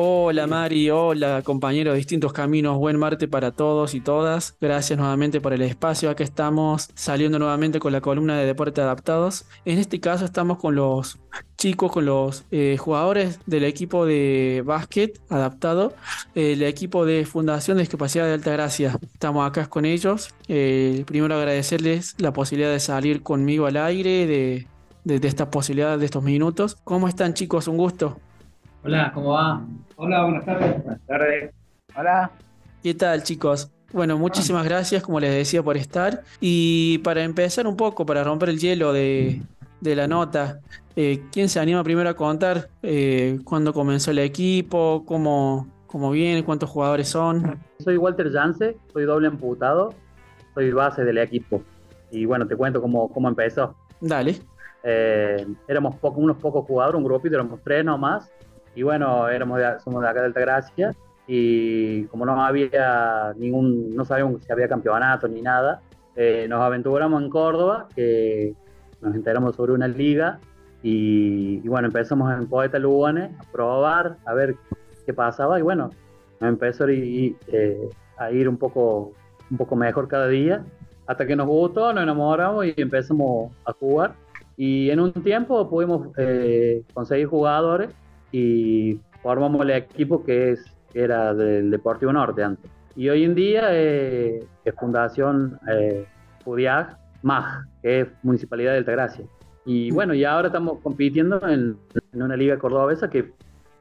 Hola Mari, hola compañero de Distintos Caminos, buen martes para todos y todas. Gracias nuevamente por el espacio. Acá estamos saliendo nuevamente con la columna de Deporte Adaptados. En este caso estamos con los chicos, con los eh, jugadores del equipo de básquet adaptado, el equipo de Fundación de Discapacidad de Altagracia. Estamos acá con ellos. Eh, primero agradecerles la posibilidad de salir conmigo al aire, de, de, de esta posibilidad de estos minutos. ¿Cómo están chicos? Un gusto. Hola, ¿cómo va? Hola, buenas tardes. Buenas tardes. Hola. ¿Qué tal, chicos? Bueno, muchísimas gracias, como les decía, por estar. Y para empezar un poco, para romper el hielo de, de la nota, eh, ¿quién se anima primero a contar eh, cuándo comenzó el equipo, cómo, cómo viene, cuántos jugadores son? Soy Walter Jance, soy doble amputado, soy base del equipo. Y bueno, te cuento cómo, cómo empezó. Dale. Eh, éramos poco, unos pocos jugadores, un grupito, éramos tres nomás. Y bueno, éramos de, somos de acá de Altagracia y como no había ningún, no sabíamos si había campeonato ni nada, eh, nos aventuramos en Córdoba, que nos enteramos sobre una liga y, y bueno, empezamos en Poeta Lugones a probar, a ver qué pasaba y bueno, empezó a ir, eh, a ir un, poco, un poco mejor cada día, hasta que nos gustó, nos enamoramos y empezamos a jugar. Y en un tiempo pudimos eh, conseguir jugadores y formamos el equipo que es era del Deportivo Norte antes. Y hoy en día eh, es Fundación eh, FUDIAG MAG, que es Municipalidad de Altagracia. Y bueno, y ahora estamos compitiendo en, en una liga cordobesa que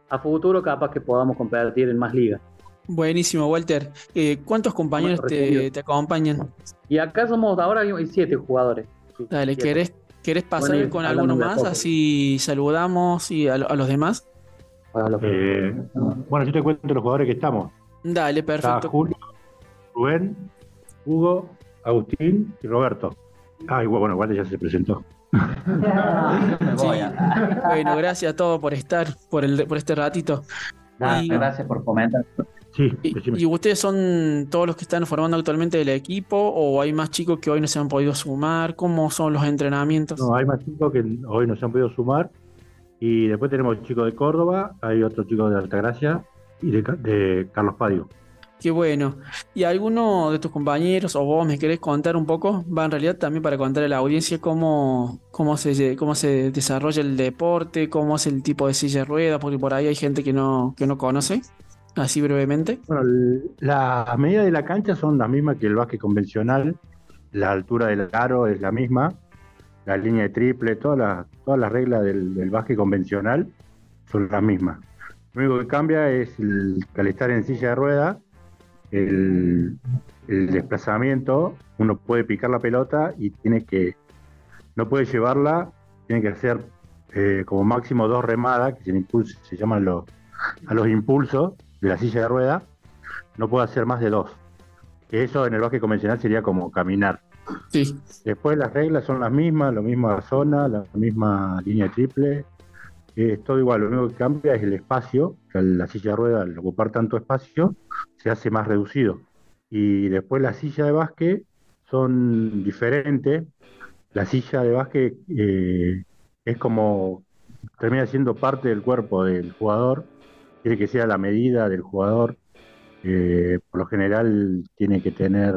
a futuro capaz que podamos competir en más ligas. Buenísimo, Walter. Eh, ¿Cuántos compañeros te, acompañan? Y acá somos, ahora hay siete jugadores. Dale, siete. ¿querés, ¿querés pasar Bueno, con alguno más? Así saludamos y a los demás. Para los- Eh, bueno, yo te cuento los jugadores que estamos. Dale, Está perfecto. Julio, Rubén, Hugo, Agustín y Roberto. Ah, y bueno, igual ya se presentó. Sí. Bueno, gracias a todos por estar, por, el, por este ratito. Nada, Y- Gracias por comentar. Sí, ¿Y, ustedes son todos los que están formando actualmente el equipo o hay más chicos que hoy no se han podido sumar? ¿Cómo son los entrenamientos? No, hay más chicos que hoy nos han podido sumar. Y después tenemos chicos de Córdoba, hay otro chico de Altagracia y de, Ca- de Carlos Padio. Qué bueno. ¿Y alguno de tus compañeros o vos me querés contar un poco? Va en realidad también para contar a la audiencia cómo, cómo se, cómo se desarrolla el deporte, cómo es el tipo de silla de ruedas, porque por ahí hay gente que no, que no conoce. Así brevemente. Bueno, las medidas de la cancha son las mismas que el básquet convencional. La altura del aro es la misma. La línea de triple, todas las, todas las reglas del, del básquet convencional son las mismas. Lo único que cambia es el, al estar en silla de ruedas, el, desplazamiento, uno puede picar la pelota y tiene que, no puede llevarla, tiene que hacer eh, como máximo dos remadas, que se, se llaman los, a los impulsos de la silla de ruedas, no puede hacer más de dos. Eso en el básquet convencional sería como caminar. Sí. Después las reglas son las mismas, la misma zona, la misma línea triple, es todo igual, lo único que cambia es el espacio, la silla de ruedas al ocupar tanto espacio se hace más reducido. Y después la silla de básquet son diferentes. La silla de básquet eh, es como, termina siendo parte del cuerpo del jugador, quiere que sea la medida del jugador. Eh, por lo general tiene que tener,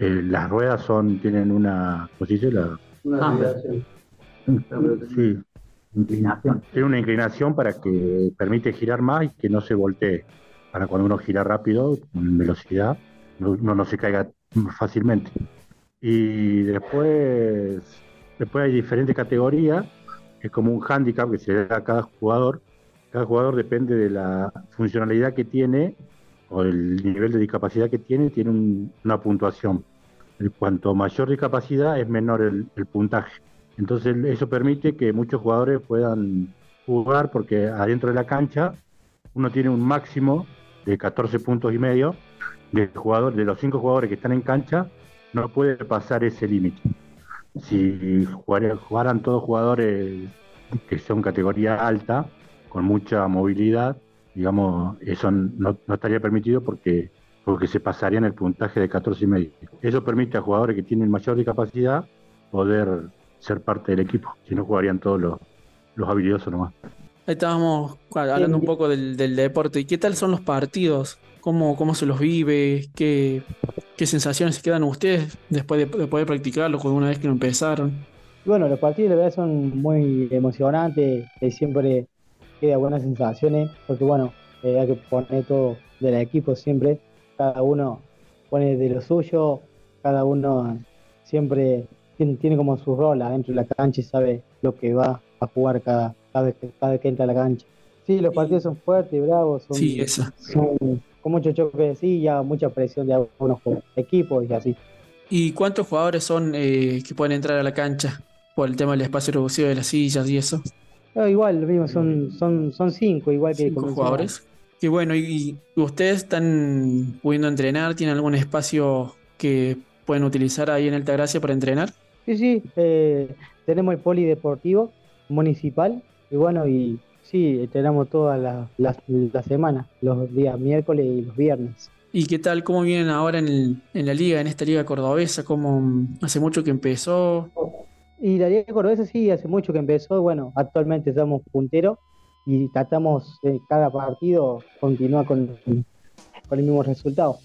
eh, las ruedas son, tienen una, ¿cómo se dice? La, Ah, sí, Inclinación. tiene una inclinación para que permite girar más y que no se voltee. Para cuando uno gira rápido, con velocidad, no- uno no se caiga fácilmente. Y después, después hay diferentes categorías, es como un handicap que se da a cada jugador. Cada jugador depende de la funcionalidad que tiene o el nivel de discapacidad que tiene, tiene un- una puntuación. Cuanto mayor discapacidad es menor el- puntaje. Entonces eso permite que muchos jugadores puedan jugar porque adentro de la cancha uno tiene un máximo de 14 puntos y medio de jugador, de los cinco jugadores que están en cancha, no puede pasar ese límite. Si jugar- jugaran todos jugadores que son categoría alta, con mucha movilidad, digamos, eso no estaría permitido porque, porque se pasaría en el puntaje de 14 y medio. Eso permite a jugadores que tienen mayor discapacidad poder ser parte del equipo, si no jugarían todos los, los habilidosos nomás. Ahí estábamos hablando un poco del, del deporte. ¿Y qué tal son los partidos? ¿Cómo, cómo se los vive? ¿Qué, qué sensaciones se quedan ustedes después de, de poder practicarlo con una vez que lo empezaron? Bueno, los partidos la verdad son muy emocionantes, eh, siempre queda buenas sensaciones, porque bueno, eh, hay que poner todo del equipo siempre, cada uno pone de lo suyo, cada uno siempre tiene, tiene como su rol adentro de la cancha y sabe lo que va a jugar cada, cada, vez, que, cada vez que entra a la cancha. Sí, los partidos son fuertes, bravos, son, Sí, eso. son con mucho choque de silla, mucha presión de algunos equipos y así. ¿Y cuántos jugadores son eh, que pueden entrar a la cancha por el tema del espacio reducido de las sillas y eso? No, igual, lo mismo, son, son, son cinco, igual que Cinco jugadores. Qué bueno, ¿y y ustedes están pudiendo entrenar? ¿Tienen algún espacio que pueden utilizar ahí en Altagracia para entrenar? Sí, sí, eh, tenemos el polideportivo municipal y bueno, y sí, tenemos todas las las semanas, los días miércoles y los viernes. ¿Y qué tal? ¿Cómo vienen ahora en, el- en la liga, en esta liga cordobesa? ¿Cómo hace mucho que empezó? Y la Liga Cordobesa sí, hace mucho que empezó, bueno, actualmente estamos punteros y tratamos eh, cada partido continuar con, con el mismo resultado.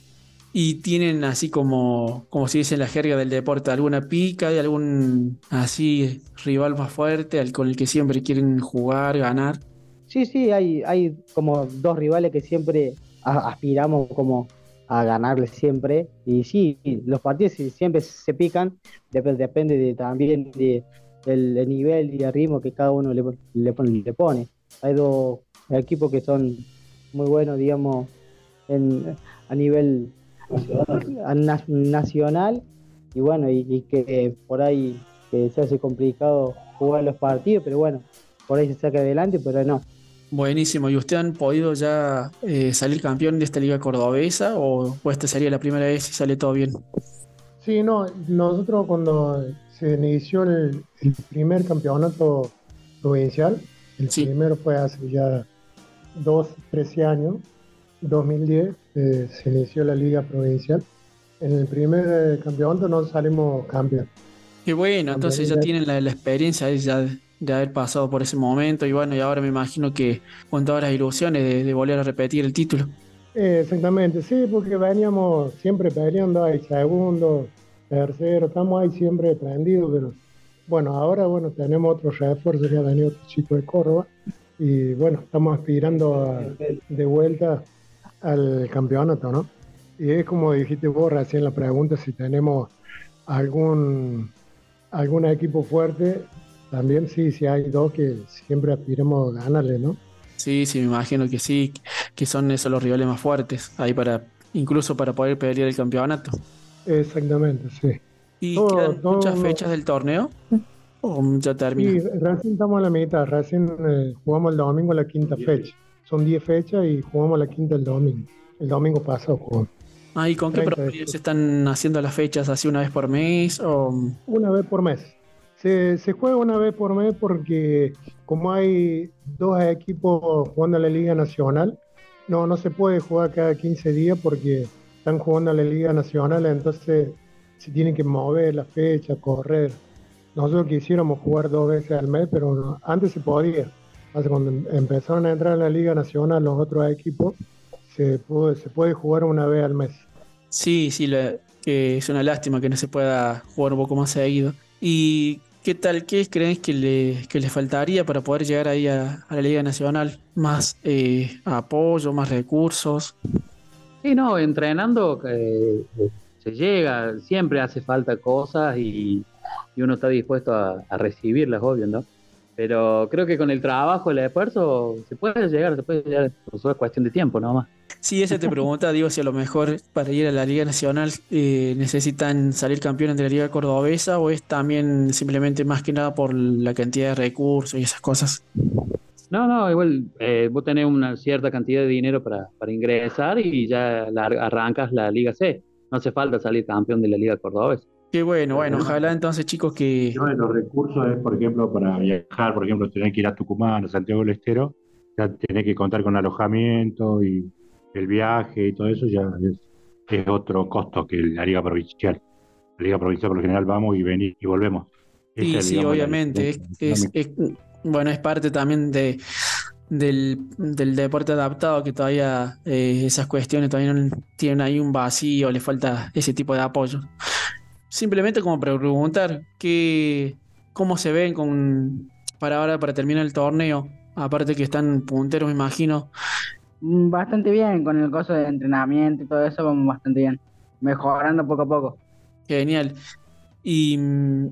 ¿Y tienen así como, como se dice en la jerga del deporte, alguna pica de algún así rival más fuerte al con el que siempre quieren jugar, ganar? Sí, sí, hay, hay como dos rivales que siempre a- aspiramos como a ganarles siempre. Y sí, los partidos siempre se pican, dep- depende de, también de, del, del nivel y el ritmo que cada uno le, le, le pone. Hay dos equipos que son muy buenos, digamos, en, a nivel nacional y bueno, y, y que por ahí que se hace complicado jugar los partidos, pero bueno, por ahí se saca adelante, pero no. Buenísimo. ¿Y usted han podido ya eh, salir campeón de esta liga cordobesa o, o esta sería la primera vez y sale todo bien? Sí, no, nosotros cuando se inició el, el primer campeonato provincial, el Sí. primero fue hace ya dos, 13 años, 2010, eh, se inició la liga provincial. En el primer eh, campeonato no salimos campeón. Qué bueno, entonces ya Campeón. tienen la, la experiencia de, ya de, de haber pasado por ese momento y bueno, y ahora me imagino que con todas las ilusiones de, de volver a repetir el título. Eh, exactamente, sí, porque veníamos siempre peleando ahí, segundo, tercero, estamos ahí siempre prendidos, pero bueno, ahora bueno, tenemos otro refuerzo, ya ha venido otro chico de Córdoba, y bueno, estamos aspirando a- de vuelta al campeonato, ¿no? Y es como dijiste vos recién la pregunta, si tenemos algún, algún equipo fuerte, también sí, sí hay dos que siempre aspiramos a ganarle, ¿no? Sí, sí, me imagino que sí, que son esos los rivales más fuertes, ahí para, incluso para poder pelear el campeonato. Exactamente, sí. ¿Y Todo- quedan todo muchas fechas del torneo? ¿O ya Sí, termina? recién estamos a la mitad, recién eh, jugamos el domingo la quinta fecha. Son 10 fechas y jugamos la quinta el domingo. El domingo pasado jugamos. Ah, ¿y con qué 30 de probabilidad se están haciendo las fechas? ¿Así una vez por mes? O... Una vez por mes. Se, se juega una vez por mes porque como hay dos equipos jugando a la Liga Nacional, no, no se puede jugar cada 15 días porque están jugando a la Liga Nacional, entonces se tienen que mover la fecha, correr. Nosotros quisiéramos jugar dos veces al mes, pero antes se podía. Hace cuando em- empezaron a entrar en la Liga Nacional los otros equipos, se puede, se puede jugar una vez al mes. Sí, sí, la- que es una lástima que no se pueda jugar un poco más seguido. ¿Y qué tal? ¿Qué creen que le, que le faltaría para poder llegar ahí a, a la Liga Nacional? ¿Más eh, apoyo, más recursos? Sí, no, entrenando eh, se llega, siempre hace falta cosas y, y uno está dispuesto a, a recibirlas, obvio, ¿no? Pero creo que con el trabajo, el esfuerzo, se puede llegar, se puede llegar, por es cuestión de tiempo, nada más. Sí, ese te pregunta, digo, si a lo mejor para ir a la Liga Nacional eh, necesitan salir campeones de la Liga Cordobesa o es también simplemente más que nada por la cantidad de recursos y esas cosas. No, no, igual eh, vos tenés una cierta cantidad de dinero para, para ingresar y ya la- arrancas la Liga C. No hace falta salir campeón de la Liga Cordobesa. Qué bueno, bueno, ojalá entonces chicos que... Uno de los recursos es, por ejemplo, para viajar, por ejemplo, tener que ir a Tucumán, a Santiago del Estero, ya tener que contar con alojamiento y el viaje y todo eso ya es, es otro costo que la Liga Provincial. La Liga Provincial por lo general vamos y venimos y volvemos. Sí, sí, digamos, la obviamente. Es, es- es- bueno, es parte también de, del, del deporte adaptado, que todavía eh, esas cuestiones todavía no tienen ahí un vacío, le falta ese tipo de apoyo. Simplemente como preguntar qué, cómo se ven con, para ahora, para terminar el torneo, aparte que están punteros, me imagino. Mm, Bastante bien, con el coso de entrenamiento y todo eso vamos bastante bien, mejorando poco a poco. Genial. Y,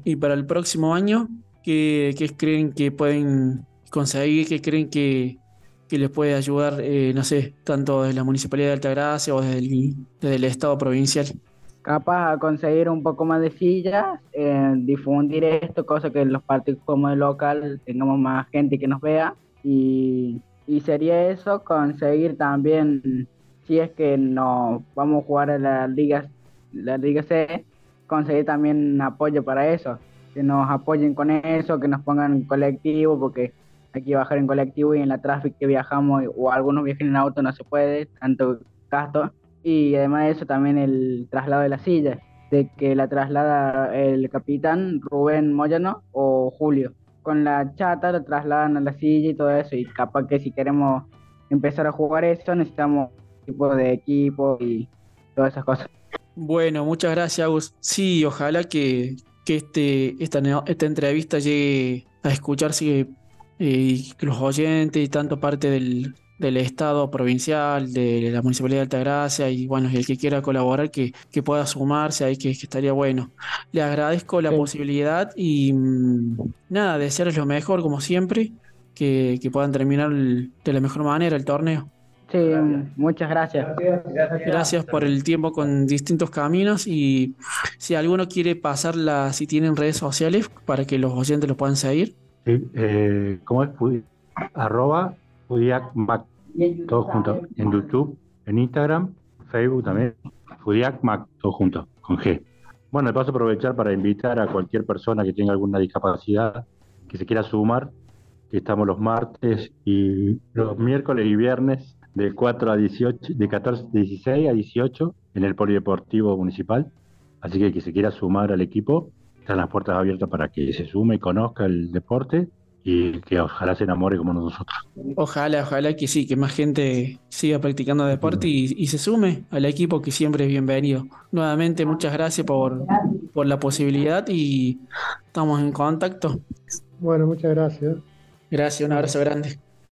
y para el próximo año, ¿qué, qué creen que pueden conseguir? ¿Qué creen que, que les puede ayudar, eh, no sé, tanto desde la Municipalidad de Altagracia o desde el, desde el Estado provincial? Capaz a conseguir un poco más de sillas, eh, difundir esto, cosa que los partidos como el local tengamos más gente que nos vea y, y sería eso, conseguir también, si es que nos vamos a jugar a la Liga, la Liga C, conseguir también apoyo para eso, que nos apoyen con eso, que nos pongan colectivo, porque hay que bajar en colectivo y en la tráfico que viajamos o algunos viajan en auto no se puede, tanto gasto. Y además de eso también el traslado de la silla, de que la traslada el capitán Rubén Moyano o Julio. Con la chata lo trasladan a la silla y todo eso y capaz que si queremos empezar a jugar eso necesitamos tipo de equipo y todas esas cosas. Bueno, muchas gracias, Agus. Sí, ojalá que, que este, esta, esta entrevista llegue a escucharse y los oyentes y tanto parte del, del Estado provincial, de la Municipalidad de Altagracia y bueno, y el que quiera colaborar, que, que pueda sumarse ahí, que, que estaría bueno. Le agradezco la Sí. posibilidad y mm, nada, desearles lo mejor como siempre, que, que puedan terminar el- de la mejor manera el torneo. Sí, muchas gracias. Gracias por el tiempo con distintos caminos y si alguno quiere pasarla, si tienen redes sociales para que los oyentes lo puedan seguir. Sí, eh, ¿Cómo es? Fudi- arroba FudiacMac, todo junto. En YouTube, en Instagram, Facebook también. FudiacMac, todo junto, con G. Bueno, de paso aprovechar para invitar a cualquier persona que tenga alguna discapacidad que se quiera sumar, que estamos los martes y los miércoles y viernes de 4 a 18, de 14, 16 a 18 en el Polideportivo Municipal. Así que que se quiera sumar al equipo, están las puertas abiertas para que se sume y conozca el deporte y que ojalá se enamore como nosotros. Ojalá, ojalá que sí, que más gente siga practicando deporte y, y se sume al equipo que siempre es bienvenido. Nuevamente, muchas gracias por, por la posibilidad y estamos en contacto. Bueno, muchas gracias. Gracias, un abrazo grande.